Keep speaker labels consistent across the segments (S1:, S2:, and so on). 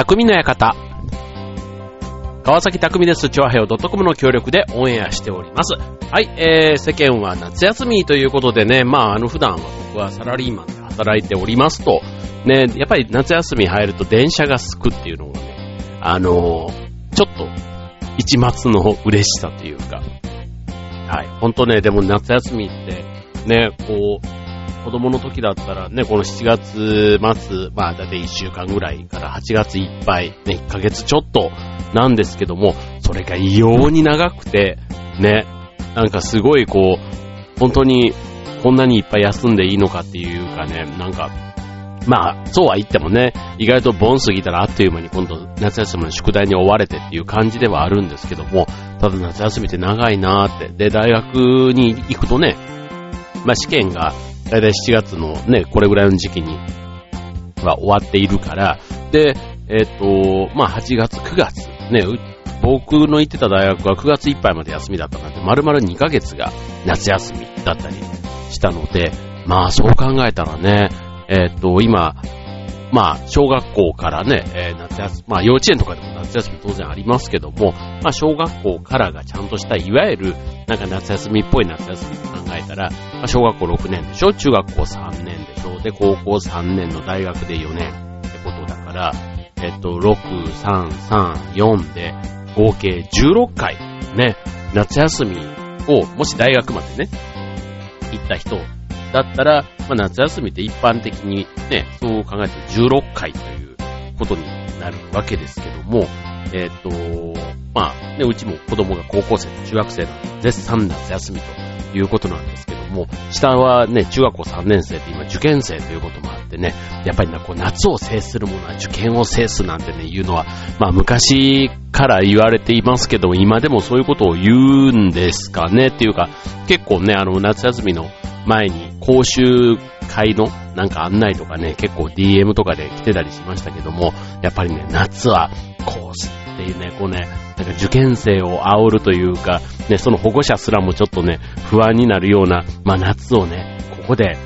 S1: 匠の館。川崎匠です。チョアヘオ .com の協力でオンエアしております。はい、えー、世間は夏休みということでね、まあ、あの、普段は僕はサラリーマンで働いておりますと、ね、やっぱり夏休み入ると電車がすくっていうのがね、あのー、ちょっと、一末の嬉しさというか、はい、ほんとね、でも夏休みって、ね、こう、子供の時だったらね、この7月末、まあだいたい1週間ぐらいから8月いっぱい、ね、1ヶ月ちょっとなんですけども、それが異様に長くて、ね、なんかすごいこう、本当にこんなにいっぱい休んでいいのかっていうかね、なんか、まあ、そうは言ってもね、意外とボン過ぎたらあっという間に今度夏休みの宿題に追われてっていう感じではあるんですけども、ただ夏休みって長いなーって。で、大学に行くとね、まあ試験がだいたい7月のね、これぐらいの時期には終わっているから、で、えっ、ー、と、まあ8月、9月、ね、僕の行ってた大学は9月いっぱいまで休みだったなんて、丸々2ヶ月が夏休みだったりしたので、まあそう考えたらね、えっ、ー、と、今、まあ、小学校からね、えー、夏休み、まあ幼稚園とかでも夏休み当然ありますけども、まあ小学校からがちゃんとした、いわゆる、なんか夏休みっぽい夏休みと考えたら、まあ小学校6年でしょ？中学校3年でしょ？で、高校3年の大学で4年ってことだから、えっと、6、3、3、4で、合計16回、ね、夏休みを、もし大学までね、行った人だったら、まあ、夏休みって一般的にね、そう考えて16回ということになるわけですけども、えっ、と、まあ、ね、うちも子供が高校生と中学生の絶賛夏休みということなんですけどもう、下はね、中学校3年生って今受験生ということもあってね、やっぱりな、こう夏を制するものは受験を制すなんてね、言うのは、まあ昔から言われていますけども、今でもそういうことを言うんですかねっていうか、結構ね、あの夏休みの前に講習会のなんか案内とかね、結構 DM とかで来てたりしましたけども、やっぱりね、夏はコースっていうね、こうね、なんか受験生を煽るというか、ね、その保護者すらもちょっとね、不安になるような、まあ夏をね、ここで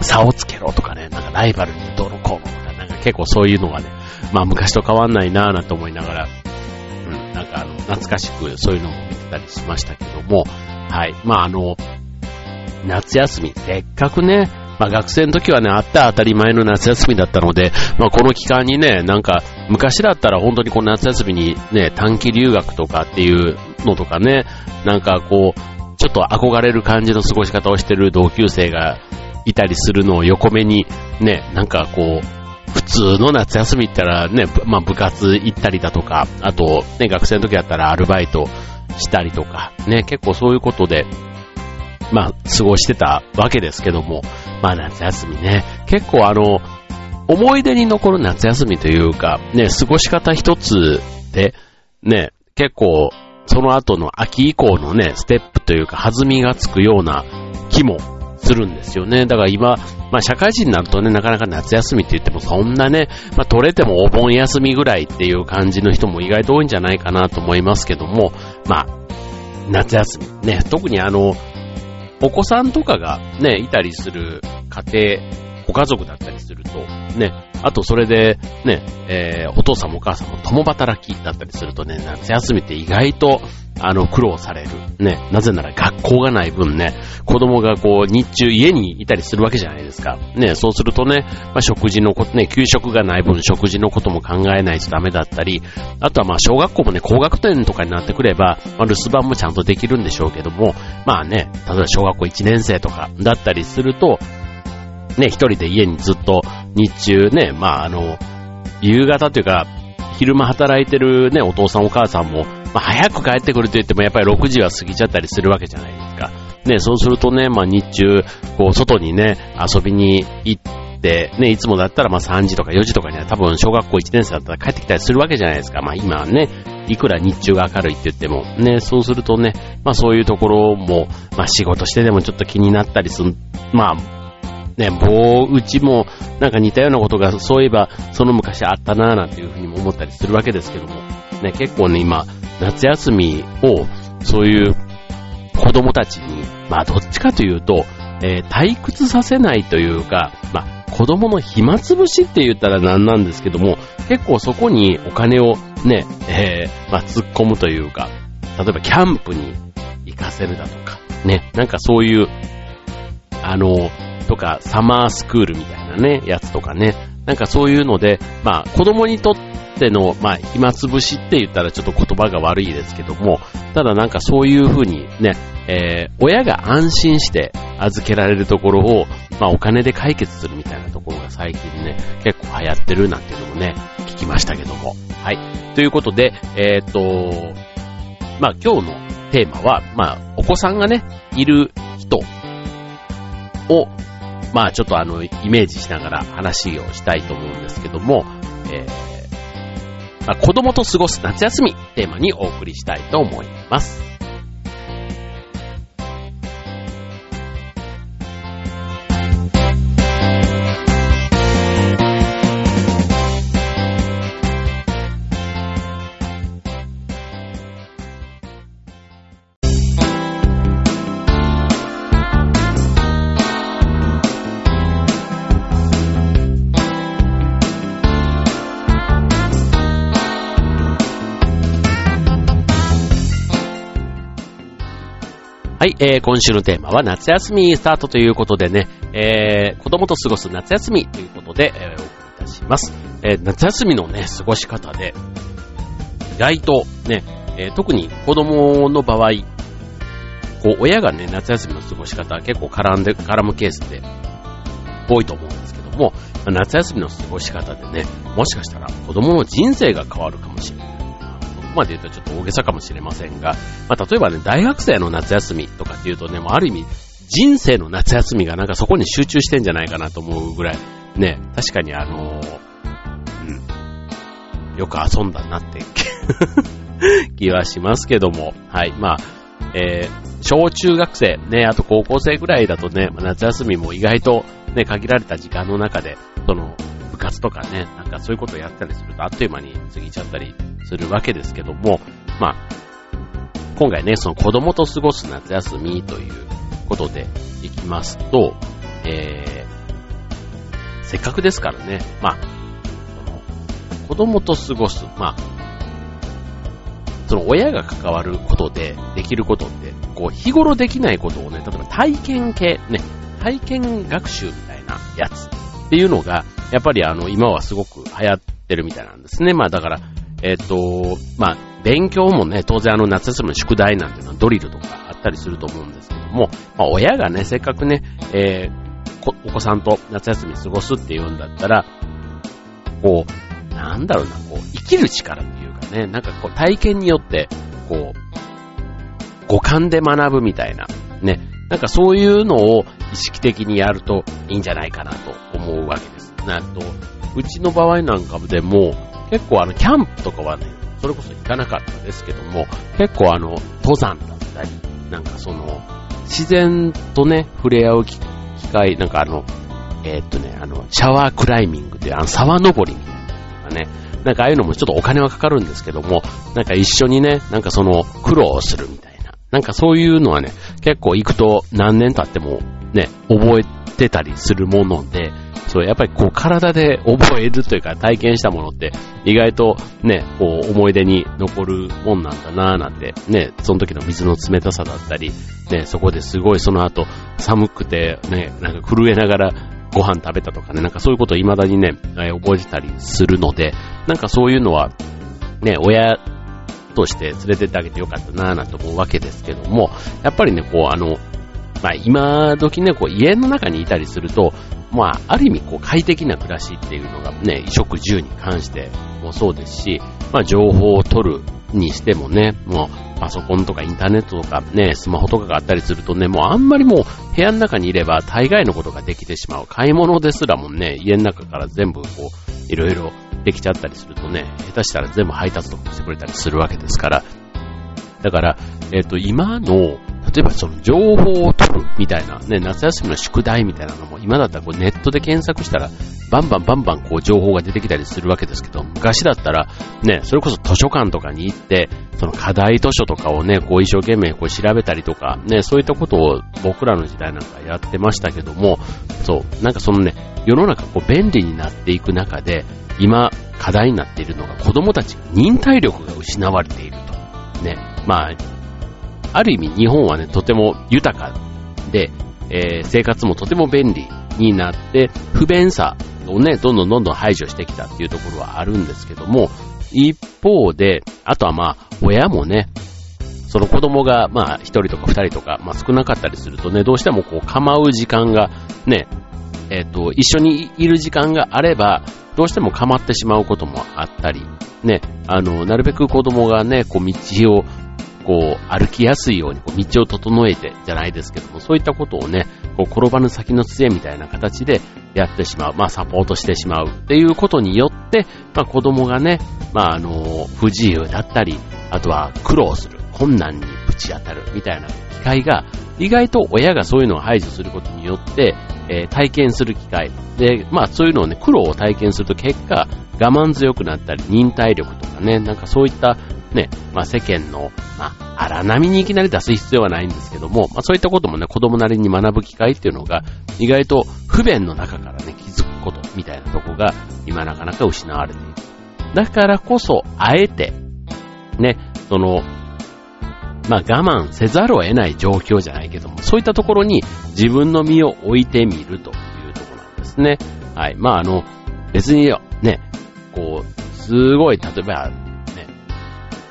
S1: 差をつけろとかね、なんかライバルにどのこうのとか、なんか結構そういうのがね、まあ昔と変わんないなぁなんて思いながら、うん、なんかあの、懐かしくそういうのも見てたりしましたけども、はい。まああの、夏休み、せっかくね、まあ学生の時はね、あった当たり前の夏休みだったので、まあこの期間にね、なんか昔だったら本当にこの夏休みにね、短期留学とかっていうのとかね、なんかこう、ちょっと憧れる感じの過ごし方をしてる同級生がいたりするのを横目に、ね、なんかこう、普通の夏休みって言ったらね、まあ部活行ったりだとか、あとね、学生の時だったらアルバイトしたりとか、ね、結構そういうことで、まあ、過ごしてたわけですけども、まあ夏休みね、結構あの、思い出に残る夏休みというか、ね、過ごし方一つで、ね、結構、その後の秋以降のね、ステップというか弾みがつくような気もするんですよね。だから今、まあ社会人になるとね、なかなか夏休みって言ってもそんなね、まあ取れてもお盆休みぐらいっていう感じの人も意外と多いんじゃないかなと思いますけども、まあ、夏休み。ね、特にあの、お子さんとかがね、いたりする家庭、ご家族だったりすると、ね、あとそれで、ね、えー、お父さんもお母さんも共働きだったりするとね、夏休みって意外と、あの、苦労される。ね、なぜなら学校がない分ね、子供がこう、日中家にいたりするわけじゃないですか。ね、そうするとね、まあ、食事のことね、給食がない分食事のことも考えないとダメだったり、あとはまあ、小学校もね、高学年とかになってくれば、まあ、留守番もちゃんとできるんでしょうけども、まあね、例えば小学校1年生とかだったりすると、ね、一人で家にずっと日中ね、まああの、夕方というか、昼間働いてるね、お父さんお母さんも、まあ早く帰ってくると言ってもやっぱり6時は過ぎちゃったりするわけじゃないですか。ね、そうするとね、まあ日中、こう外にね、遊びに行って、ね、いつもだったらまあ3時とか4時とかには多分小学校1年生だったら帰ってきたりするわけじゃないですか。まあ今はね、いくら日中が明るいって言っても、ね、そうするとね、まあそういうところも、まあ仕事してでもちょっと気になったりする、まあね、棒打ちもなんか似たようなことがそういえばその昔あったなぁなんていうふうにも思ったりするわけですけども、ね、結構ね、今、夏休みをそういう子供たちに、まあどっちかというと、えー、退屈させないというか、まあ子供の暇つぶしって言ったらなんなんですけども、結構そこにお金をね、えー、まあ、突っ込むというか、例えばキャンプに行かせるだとか、ね、なんかそういう、あの、とか、サマースクールみたいなね、やつとかね、なんかそういうので、まあ、子供にとっての、まあ、暇つぶしって言ったらちょっと言葉が悪いですけども、ただなんかそういう風にね、えー、親が安心して預けられるところを、まあ、お金で解決するみたいなところが最近ね、結構流行ってるなんていうのもね、聞きましたけども。はい。ということで、えっ、と、まあ、今日のテーマは、まあ、お子さんがね、いる人を、まあ、ちょっとあの、イメージしながら話をしたいと思うんですけども、えー、まあ、子供と過ごす夏休みテーマにお送りしたいと思います。はい、えー、今週のテーマは夏休みスタートということでね、えー、子供と過ごす夏休みということで、えー、お送りいたします。えー、夏休みのね、過ごし方で、意外とね、えー、特に子供の場合、こう、親がね、夏休みの過ごし方は結構絡んで、絡むケースって多いと思うんですけども、夏休みの過ごし方でね、もしかしたら子供の人生が変わるかもしれない。まで言うとちょっと大げさかもしれませんが、まあ、例えばね、大学生の夏休みとかっていうとね、もうある意味、人生の夏休みがなんかそこに集中してんじゃないかなと思うぐらい、ね、確かにあの、うん、よく遊んだなって気はしますけども、はい、まあ、えー、小中学生、ね、あと高校生ぐらいだとね、夏休みも意外とね、限られた時間の中で、その、部活とかね、なんかそういうことをやったりするとあっという間に過ぎちゃったりするわけですけども、まあ、今回ね、その子供と過ごす夏休みということでいきますと、えー、せっかくですからね、まあ、子供と過ごす、まあ、その親が関わることでできることって、こう日頃できないことをね、例えば体験系、ね、体験学習みたいなやつっていうのが、やっぱりあの、今はすごく流行ってるみたいなんですね。まあだから、えっ、と、まあ、勉強もね、当然あの夏休みの宿題なんていうのはドリルとかあったりすると思うんですけども、まあ親がね、せっかくね、えー、お子さんと夏休み過ごすっていうんだったら、こう、なんだろうな、こう、生きる力っていうかね、なんかこう体験によって、こう、五感で学ぶみたいな、ね、なんかそういうのを意識的にやるといいんじゃないかなと思うわけです。なんと、うちの場合なんかでも、結構あの、キャンプとかはね、それこそ行かなかったですけども、結構あの、登山だったり、なんかその、自然とね、触れ合う機会、なんかあの、えー、っとね、あの、シャワークライミングで、あの、沢登りみたいなとかね、なんかああいうのもちょっとお金はかかるんですけども、なんか一緒にね、なんかその、苦労するみたいな。なんかそういうのはね、結構行くと何年経ってもね、覚えてたりするもので、そう、やっぱりこう体で覚えるというか体験したものって意外とね、こう思い出に残るもんなんだなぁなんて、ね、その時の水の冷たさだったり、ね、そこですごいその後寒くてね、なんか震えながらご飯食べたとかね、なんかそういうことを未だにね、覚えてたりするので、なんかそういうのは、ね、親として連れてってあげてよかったなぁなんて思うわけですけども、やっぱりね、こうあの、まあ今時ね、こう家の中にいたりすると、まあある意味こう快適な暮らしっていうのがね、衣食住に関してもそうですし、まあ情報を取るにしてもね、もうパソコンとかインターネットとかね、スマホとかがあったりするとね、もうあんまりもう部屋の中にいれば大概のことができてしまう。買い物ですらもね、家の中から全部こう、いろいろできちゃったりするとね、下手したら全部配達とかしてくれたりするわけですから、だから、えっ、ー、と、今の例えばその情報を取るみたいな、ね、夏休みの宿題みたいなのも、今だったらこうネットで検索したらバンバンバンバンこう情報が出てきたりするわけですけど、昔だったら、ね、それこそ図書館とかに行って、その課題図書とかをね、こう一生懸命こう調べたりとか、ね、そういったことを僕らの時代なんかやってましたけども、そう、なんかそのね、世の中こう便利になっていく中で、今課題になっているのが子供たちが忍耐力が失われていると。ね、まあ、ある意味日本はね、とても豊かで、えー、生活もとても便利になって、不便さをね、どんどんどんどん排除してきたっていうところはあるんですけども、一方で、あとはまあ、親もね、その子供が、まあ、一人とか二人とか、まあ少なかったりするとね、どうしてもこう構う時間が、ね、えっ、ー、と、一緒にいる時間があれば、どうしても構ってしまうこともあったり、ね、あの、なるべく子供がね、こう道をこう、歩きやすいようにこう道を整えてじゃないですけども、そういったことをね、こう、転ばぬ先の杖みたいな形でやってしまう、まあ、サポートしてしまうっていうことによって、まあ、子供がね、まあ、あの、不自由だったり、あとは苦労する、困難にぶち当たるみたいな機会が、意外と親がそういうのを排除することによって、えー、体験する機会。で、まあそういうのをね、苦労を体験すると結果、我慢強くなったり、忍耐力とかね、なんかそういったね、まあ世間の、まあ荒波にいきなり出す必要はないんですけども、まあそういったこともね、子供なりに学ぶ機会っていうのが、意外と不便の中からね、気づくことみたいなとこが、今なかなか失われている。だからこそ、あえて、ね、その、まあ我慢せざるを得ない状況じゃないけども、そういったところに自分の身を置いてみるというところなんですね。はい。まああの、別にね、こう、すごい、例えば、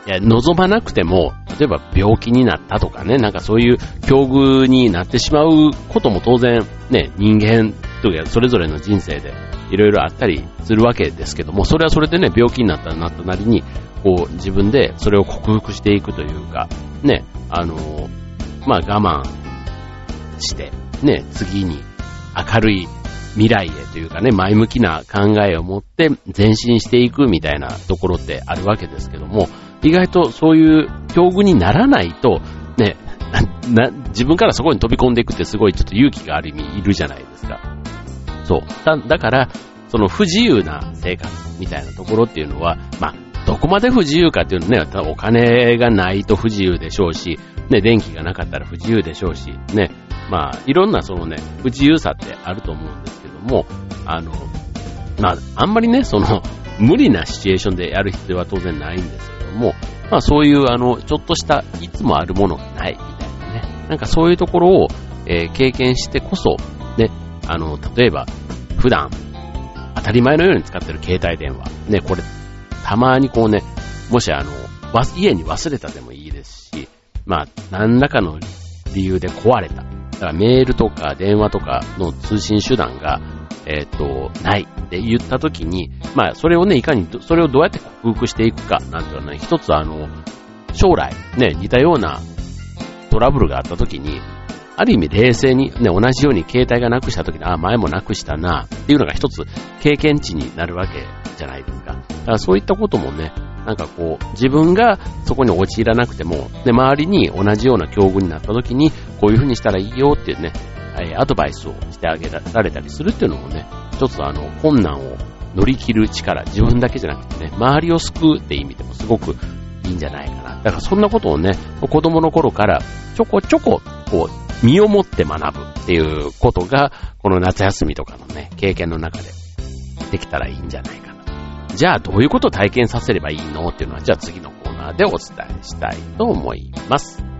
S1: いや、望まなくても、例えば病気になったとかね、なんかそういう境遇になってしまうことも当然ね、人間というかそれぞれの人生でいろいろあったりするわけですけども、それはそれでね、病気になったらなったなりに、こう自分でそれを克服していくというか、ね、あのまあ我慢して、ね、次に明るい未来へというかね、前向きな考えを持って前進していくみたいなところってあるわけですけども、意外とそういう境遇にならないと、ね、な、自分からそこに飛び込んでいくってすごいちょっと勇気がある意味いるじゃないですか。そう。だ、だから、その不自由な生活みたいなところっていうのは、まあ、どこまで不自由かっていうのね、お金がないと不自由でしょうし、ね、電気がなかったら不自由でしょうし、ね、まあ、いろんなそのね、不自由さってあると思うんですけども、あの、まあ、あんまりね、その、無理なシチュエーションでやる必要は当然ないんですも、まあそういうあの、ちょっとしたいつもあるものがないみたいなね。なんかそういうところを、えー、経験してこそ、ね、あの、例えば、普段、当たり前のように使ってる携帯電話。ね、これ、たまにこうね、もしあの、家に忘れたでもいいですし、まあ、何らかの理由で壊れた。だからメールとか電話とかの通信手段が、えっ、と、ないって言った時に、まあ、それをね、いかに、それをどうやって克服していくか、なんていうのね、一つあの、将来、ね、似たようなトラブルがあった時に、ある意味冷静に、ね、同じように携帯がなくした時に、あ、前もなくしたな、っていうのが一つ経験値になるわけじゃないですか。だからそういったこともね、なんかこう、自分がそこに陥らなくても、ね、周りに同じような境遇になった時に、こういう風にしたらいいよっていうね、えアドバイスをしてあげられたりするっていうのもね、一つあの、困難を乗り切る力、自分だけじゃなくてね、周りを救うって意味でもすごくいいんじゃないかな。だからそんなことをね、子供の頃からちょこちょこ、こう、身をもって学ぶっていうことが、この夏休みとかのね、経験の中でできたらいいんじゃないかな。じゃあどういうことを体験させればいいの？っていうのは、じゃあ次のコーナーでお伝えしたいと思います。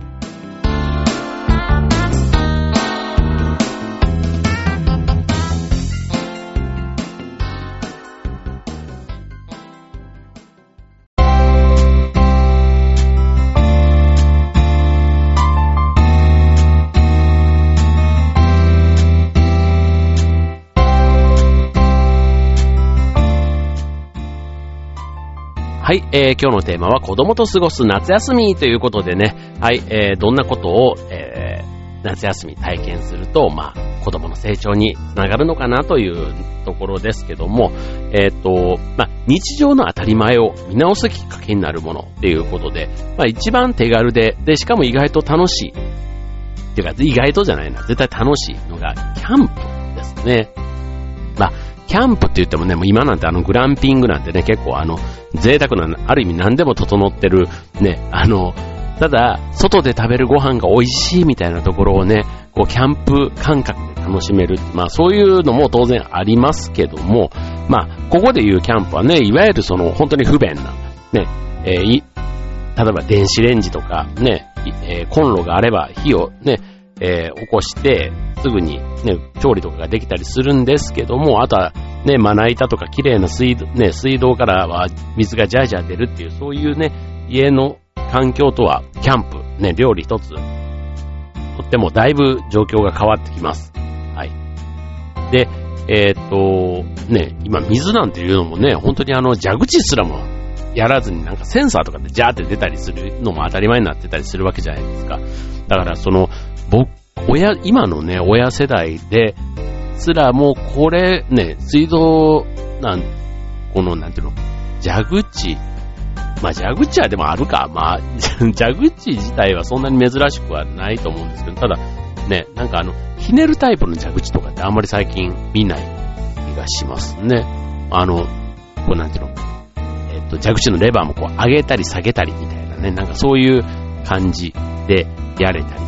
S1: はい、えー、今日のテーマは子供と過ごす夏休みということでね、はい、えー、どんなことを、えー、夏休み体験すると、まあ、子供の成長につながるのかなというところですけども、えっ、ー、と、まあ、日常の当たり前を見直すきっかけになるものっていうことで、まあ、一番手軽で、で、しかも意外と楽しい。っていうか、意外とじゃないな、絶対楽しいのが、キャンプですね。まあ、キャンプって言ってもね、もう今なんてあのグランピングなんてね、結構あの、贅沢な、ある意味何でも整ってる、ね、あの、ただ、外で食べるご飯が美味しいみたいなところをね、こう、キャンプ感覚で楽しめる。まあ、そういうのも当然ありますけども、まあ、ここで言うキャンプはね、いわゆるその、本当に不便な、ね、えー、例えば電子レンジとか、ね、えー、コンロがあれば火をね、えー、起こして、すぐにね、調理とかができたりするんですけども、あとはね、まな板とか綺麗な水道、ね、水道からは水がジャージャー出るっていう、そういうね、家の環境とは、キャンプ、ね、料理一つ、とってもだいぶ状況が変わってきます。はい。で、えー、っと、ね、今水なんていうのもね、本当にあの、蛇口すらもやらずになんかセンサーとかでジャーって出たりするのも当たり前になってたりするわけじゃないですか。だからその、僕、親、今のね、親世代ですらもうこれね、水道、なん、この、なんていうの、蛇口、まあ、蛇口はでもあるか。まあ、蛇口自体はそんなに珍しくはないと思うんですけど、ただ、ね、なんかあの、ひねるタイプの蛇口とかってあんまり最近見ない気がしますね。あの、こうなんていうの、えっと、蛇口のレバーもこう上げたり下げたりみたいなね、なんかそういう感じでやれたり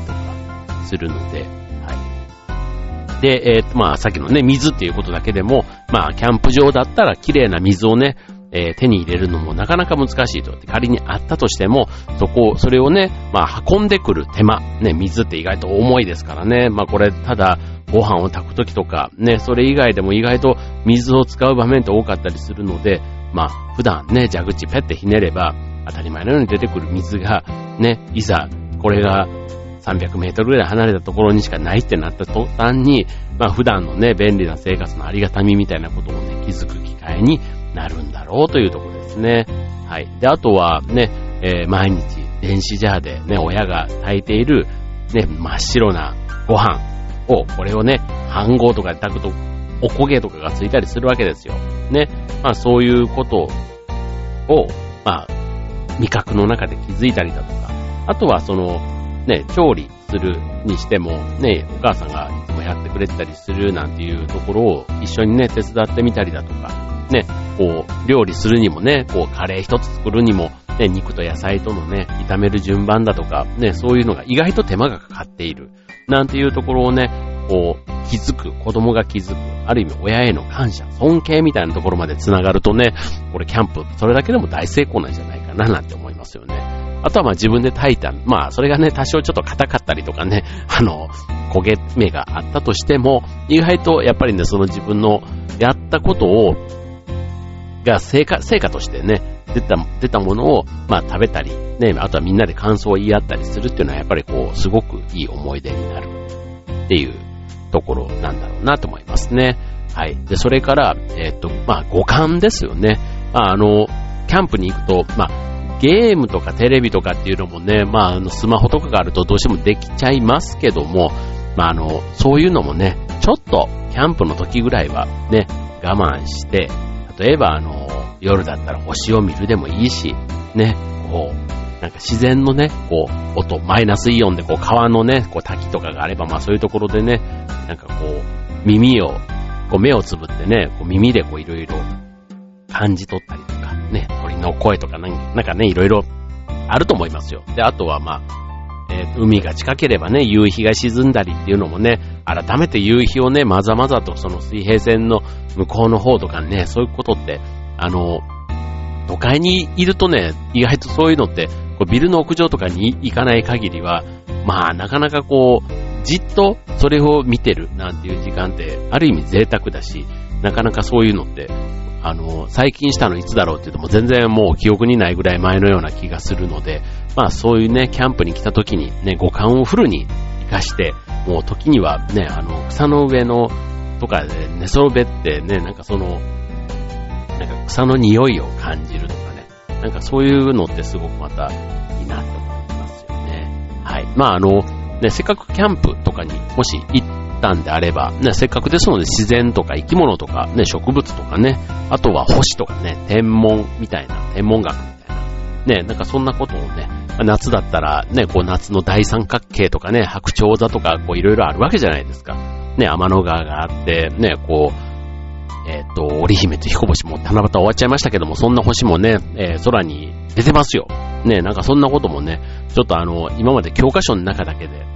S1: するので、はい。で、えっと、まあ、さっきのね、水っていうことだけでも、まあ、キャンプ場だったら綺麗な水をね、えー、手に入れるのもなかなか難しいと。仮にあったとしても、そこ、それをね、まあ運んでくる手間、ね、水って意外と重いですからね。まあこれ、ただ、ご飯を炊くときとか、ね、それ以外でも意外と水を使う場面って多かったりするので、まあ普段ね、蛇口ペッてひねれば、当たり前のように出てくる水が、ね、いざ、これが300メートルぐらい離れたところにしかないってなった途端に、まあ普段のね、便利な生活のありがたみみたいなことをね、気づく機会になるんだろうというところですね。はい。で、あとはね、えー、毎日電子ジャーでね、親が炊いているね、真っ白なご飯を、これをね、飯盒とかで炊くと、お焦げとかがついたりするわけですよ。ね。まあそういうことを、まあ、味覚の中で気づいたりだとか、あとはその、ね、調理するにしても、ね、お母さんがいつもやってくれてたりするなんていうところを一緒にね、手伝ってみたりだとか、ね、こう、料理するにもね、こう、カレー一つ作るにも、ね、肉と野菜とのね、炒める順番だとか、ね、そういうのが意外と手間がかかっている。なんていうところをね、こう、気づく、子供が気づく、ある意味親への感謝、尊敬みたいなところまで繋がるとね、これキャンプ、それだけでも大成功なんじゃないかななんて思いますよね。あとはまあ自分で炊いた、まあそれがね、多少ちょっと硬かったりとかね、あの、焦げ目があったとしても、意外とやっぱりね、その自分のやったことをが成果、成果としてね、出た、出たものを、まあ食べたり、ね、あとはみんなで感想を言い合ったりするっていうのはやっぱりこう、すごくいい思い出になるっていうところなんだろうなと思いますね。はい。で、それから、えっ、と、まあ五感ですよね。まああの、キャンプに行くと、まあゲームとかテレビとかっていうのもね、まああのスマホとかがあるとどうしてもできちゃいますけども、まああの、そういうのもね、ちょっとキャンプの時ぐらいはね、我慢して、例えば、あの、夜だったら星を見るでもいいし、ね、こう、なんか自然のね、こう、音、マイナスイオンでこう川のね、こう滝とかがあれば、まあそういうところでね、なんかこう、耳を、こう目をつぶってね、こう耳でこういろいろ感じ取ったりとか、ね、鳥の声とかなんかね、いろいろあると思いますよ。で、あとはまあ、えー、海が近ければね、夕日が沈んだりっていうのもね、改めて夕日をね、まざまざとその水平線の向こうの方とかね、そういうことって、あの、都会にいるとね、意外とそういうのって、こうビルの屋上とかに行かない限りは、まあ、なかなかこう、じっとそれを見てるなんていう時間って、ある意味贅沢だし、なかなかそういうのって、あの、最近したのいつだろうって言っても全然もう記憶にないぐらい前のような気がするので、まあそういうね、キャンプに来た時にね、五感をフルに活かして、もう時にはね、あの、草の上のとかで寝そべってね、なんかその、なんか草の匂いを感じるとかね、なんかそういうのってすごくまたいいなと思いますよね。はい。まああの、ね、せっかくキャンプとかにもし行ったんであれば、ね、せっかくですので自然とか生き物とか、ね、植物とかね、あとは星とかね、天文みたいな、天文学みたいな、ね、なんかそんなことをね、夏だったらね、こう夏の大三角形とかね、白鳥座とかこういろいろあるわけじゃないですか。ね、天の川があって、ね、こう、えっ、と、織姫と彦星も七夕終わっちゃいましたけども、そんな星もね、えー、空に出てますよ。ね、なんかそんなこともね、ちょっとあの、今まで教科書の中だけで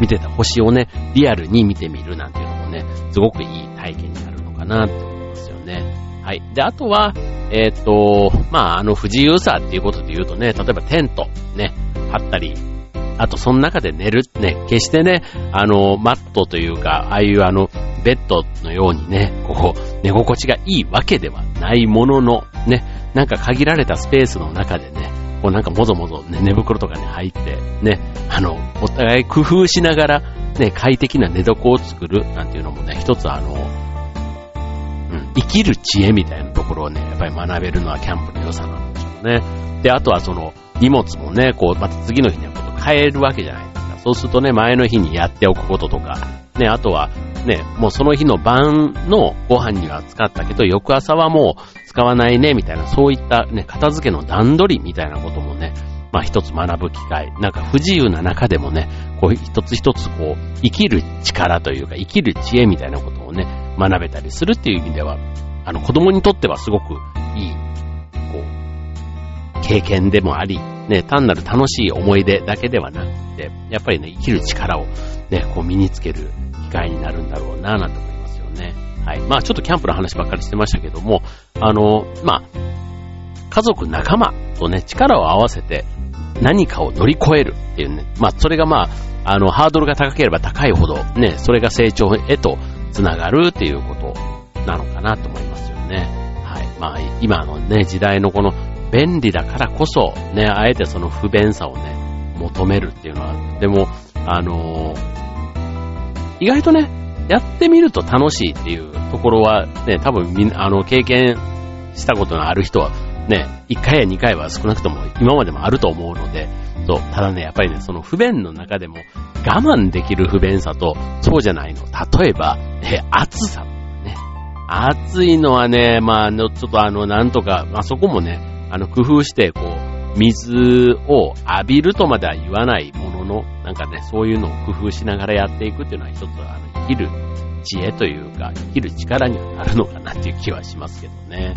S1: 見てた星をね、リアルに見てみるなんていうのもね、すごくいい体験になるのかなって思いますよね。はい。で、あとは、えっ、と、まあ、あの、不自由さっていうことで言うとね、例えばテント、ね、張ったり、あと、その中で寝る、ね、決してね、あの、マットというか、ああいうあの、ベッドのようにね、こう、寝心地がいいわけではないものの、ね、なんか限られたスペースの中でね、こうなんかもぞもぞ、ね、寝袋とかに入って、ね、あの、お互い工夫しながら、ね、快適な寝床を作るなんていうのもね、一つあの、うん、生きる知恵みたいなところをね、やっぱり学べるのはキャンプの良さなんでしょうね。で、あとはその、荷物もね、こう、また次の日には変えるわけじゃないですか。そうするとね、前の日にやっておくこととか、ね、あとは、ね、もうその日の晩のご飯には使ったけど、翌朝はもう使わないね、みたいな、そういったね、片付けの段取りみたいなこともね、まあ一つ学ぶ機会。なんか不自由な中でもね、こう一つ一つこう、生きる力というか、生きる知恵みたいなことをね、学べたりするっていう意味では、あの子供にとってはすごくいい、こう、経験でもあり、ね、単なる楽しい思い出だけではなくて、やっぱりね、生きる力をね、こう身につける機会になるんだろうな、なんて思いますよね。はい。まあちょっとキャンプの話ばっかりしてましたけども、あの、まあ、家族仲間とね、力を合わせて何かを乗り越えるっていうね、まあそれがまあ、あの、ハードルが高ければ高いほど、ね、それが成長へとつながるっていうことなのかなと思いますよね。はい。まあ、今のね、時代のこの便利だからこそ、ね、あえてその不便さをね、求めるっていうのは、でも、あのー、意外とね、やってみると楽しいっていうところはね、多分みんな、あの、経験したことのある人は、ね、1回や2回は少なくとも今までもあると思うので、そう、ただね、やっぱりね、その不便の中でも我慢できる不便さと、そうじゃないの。例えば、え、暑さ。ね。暑いのはね、まあ、ちょっとあの、なんとか、まあそこもね、あの、工夫して、こう、水を浴びるとまでは言わないものの、なんかね、そういうのを工夫しながらやっていくっていうのは一つ、あの、生きる知恵というか、生きる力にはなるのかなっていう気はしますけどね。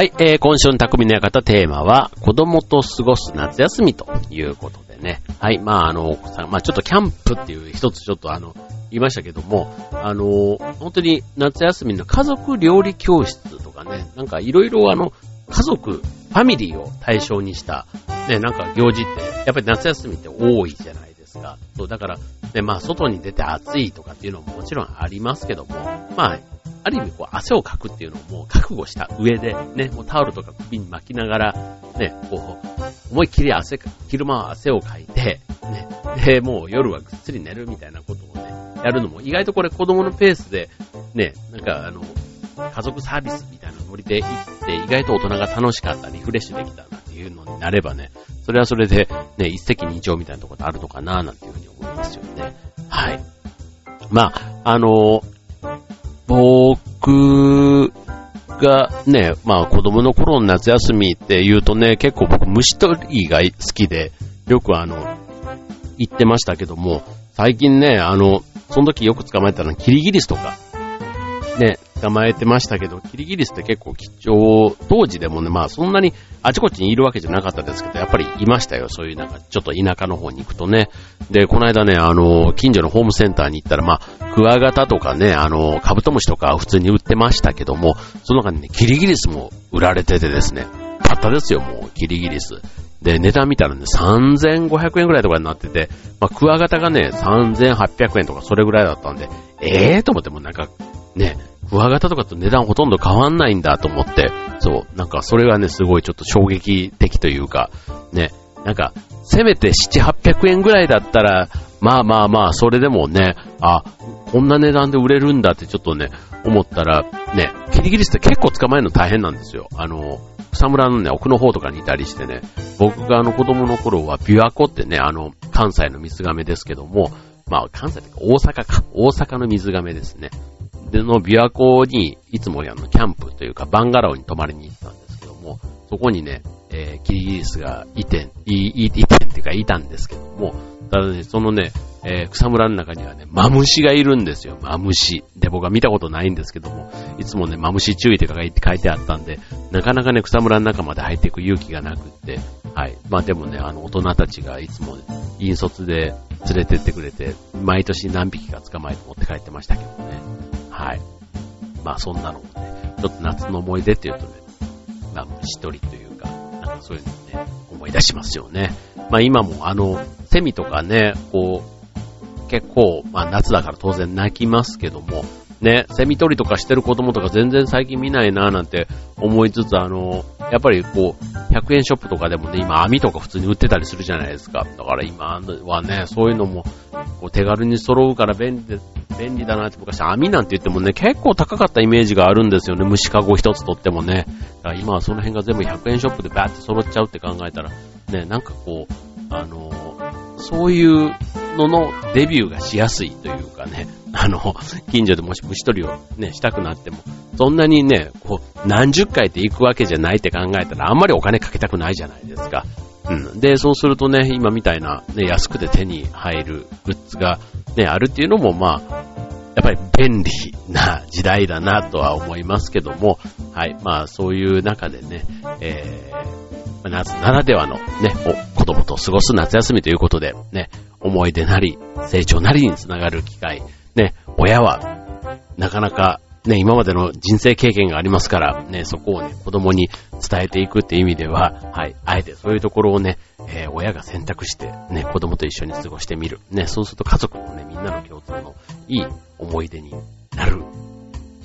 S1: はい、えー、今週の匠の館テーマは、子供と過ごす夏休みということでね。はい、まああの、まあちょっとキャンプっていう一つちょっとあの、言いましたけども、あの、本当に夏休みの家族料理教室とかね、なんかいろいろあの、家族、ファミリーを対象にした、ね、なんか行事って、やっぱり夏休みって多いじゃないですか。そう、だから、ね、まあ外に出て暑いとかっていうのももちろんありますけども、まあある意味こう汗をかくっていうのをもう覚悟した上で、ね、もうタオルとか首に巻きながら、ね、こう、思いっきり汗、昼間は汗をかいて、ね、で、もう夜はぐっすり寝るみたいなことをね、やるのも意外とこれ子供のペースで、ね、なんかあの、家族サービスみたいなノリで行って、意外と大人が楽しかった、リフレッシュできたなっていうのになればね、それはそれで、ね、一石二鳥みたいなところあるのかな、なんていうふうに思いますよね。はい。まあ、あの僕がね、まあ子供の頃の夏休みって言うとね、結構僕虫取りが好きで、よくあの、行ってましたけども、最近ね、あの、その時よく捕まえたのはキリギリスとか、ね、捕まえてましたけど、キリギリスって結構貴重、当時でもね、まあそんなにあちこちにいるわけじゃなかったですけど、やっぱりいましたよ、そういうなんか、ちょっと田舎の方に行くとね。で、この間ね、あの、近所のホームセンターに行ったら、まあ、クワガタとかね、あの、カブトムシとか普通に売ってましたけども、その中にね、キリギリスも売られててですね、買ったですよ、もう、キリギリス。で、値段見たらね、3500円ぐらいとかになってて、まあ、クワガタがね、3800円とかそれぐらいだったんで、ええーと思ってもなんか、ね、クワガタとかと値段ほとんど変わんないんだと思って、そう、なんかそれがね、すごいちょっと衝撃的というか、ね、なんか、せめて7、800円ぐらいだったら、まあまあまあ、それでもね、あ、こんな値段で売れるんだってちょっとね、思ったら、ね、キリギリスって結構捕まえるの大変なんですよ。あの、草むらのね、奥の方とかにいたりしてね、僕があの子供の頃は琵琶湖ってね、あの、関西の水亀ですけども、まあ関西ってか大阪か、大阪の水亀ですね。で、の琵琶湖にいつもあの、キャンプというかバンガローに泊まりに行ったんですけども、そこにね、えー、キリギリスがいて、い、い、いてっていうかいたんですけども、ただね、そのね、えー、草むらの中にはね、マムシがいるんですよ、マムシ。で、僕は見たことないんですけども、いつもね、マムシ注意とか書いてあったんで、なかなかね、草むらの中まで入っていく勇気がなくって、はい。まあでもね、あの、大人たちがいつも、引率で連れてってくれて、毎年何匹か捕まえて持って帰ってましたけどね。はい。まあそんなのもね、ちょっと夏の思い出っていうとね、まあ虫取りというか、なんかそういうのね、思い出しますよね。まあ今もあの、セミとかね、こう、結構、まあ夏だから当然泣きますけども、ね、セミ取りとかしてる子供とか全然最近見ないなぁなんて思いつつ、あの、やっぱりこう、100円ショップとかでもね、今網とか普通に売ってたりするじゃないですか。だから今はね、そういうのも、こう手軽に揃うから便利で、便利だなって昔網なんて言ってもね、結構高かったイメージがあるんですよね。虫かご一つとってもね。だから今はその辺が全部100円ショップでバーって揃っちゃうって考えたら、ね、なんかこう、あの、そういうののデビューがしやすいというかね、あの、近所でもし虫取りをね、したくなっても、そんなにね、こう、何十回って行くわけじゃないって考えたら、あんまりお金かけたくないじゃないですか。うん。で、そうするとね、今みたいな、ね、安くて手に入るグッズが、ね、あるっていうのも、まあ、やっぱり便利な時代だなとは思いますけども、はい。まあ、そういう中でね、えー、夏ならではのね、お子供と過ごす夏休みということで、ね、思い出なり、成長なりにつながる機会、ね、親は、なかなか、ね、今までの人生経験がありますから、ね、そこをね、子供に伝えていくって意味では、はい、あえてそういうところをね、えー、親が選択して、ね、子供と一緒に過ごしてみる。ね、そうすると家族のね、みんなの共通のいい思い出になる、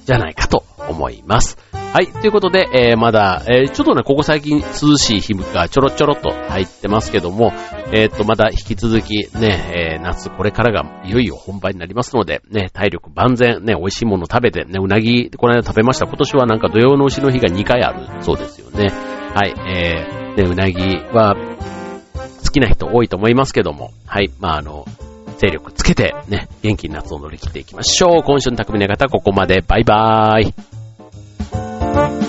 S1: じゃないかと思います。はい。ということで、えー、まだ、えー、ちょっとね、ここ最近涼しい日がちょろちょろっと入ってますけども、えっ、ー、と、まだ引き続きね、えー、夏これからがいよいよ本番になりますので、ね、体力万全、ね、美味しいもの食べて、ね、うなぎ、この間食べました。今年はなんか土曜の牛の日が2回あるそうですよね。はい。えー、ね、うなぎは、好きな人多いと思いますけども、はい。まあ、あの、勢力つけて、ね、元気に夏を乗り切っていきましょう。今週の匠の方、ここまで。バイバーイ。Thank you.